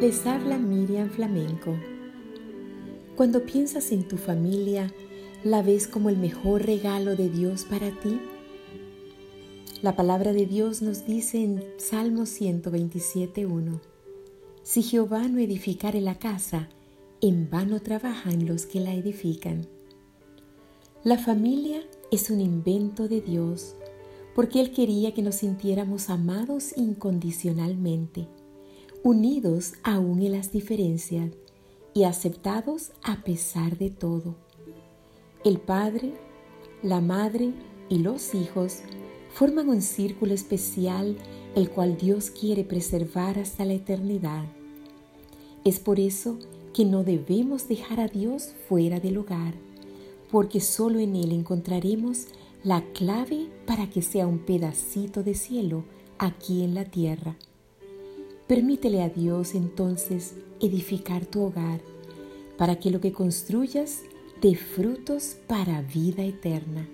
Les habla Miriam Flamenco. Cuando piensas en tu familia, ¿la ves como el mejor regalo de Dios para ti? La palabra de Dios nos dice en Salmo 127.1, Si Jehová no edificare la casa, en vano trabajan los que la edifican. La familia es un invento de Dios porque Él quería que nos sintiéramos amados incondicionalmente, unidos aún en las diferencias y aceptados a pesar de todo. El Padre, la Madre y los hijos forman un círculo especial el cual Dios quiere preservar hasta la eternidad. Es por eso que no debemos dejar a Dios fuera del hogar, porque solo en Él encontraremos la clave para que sea un pedacito de cielo aquí en la tierra. Permítele a Dios entonces edificar tu hogar para que lo que construyas dé frutos para vida eterna.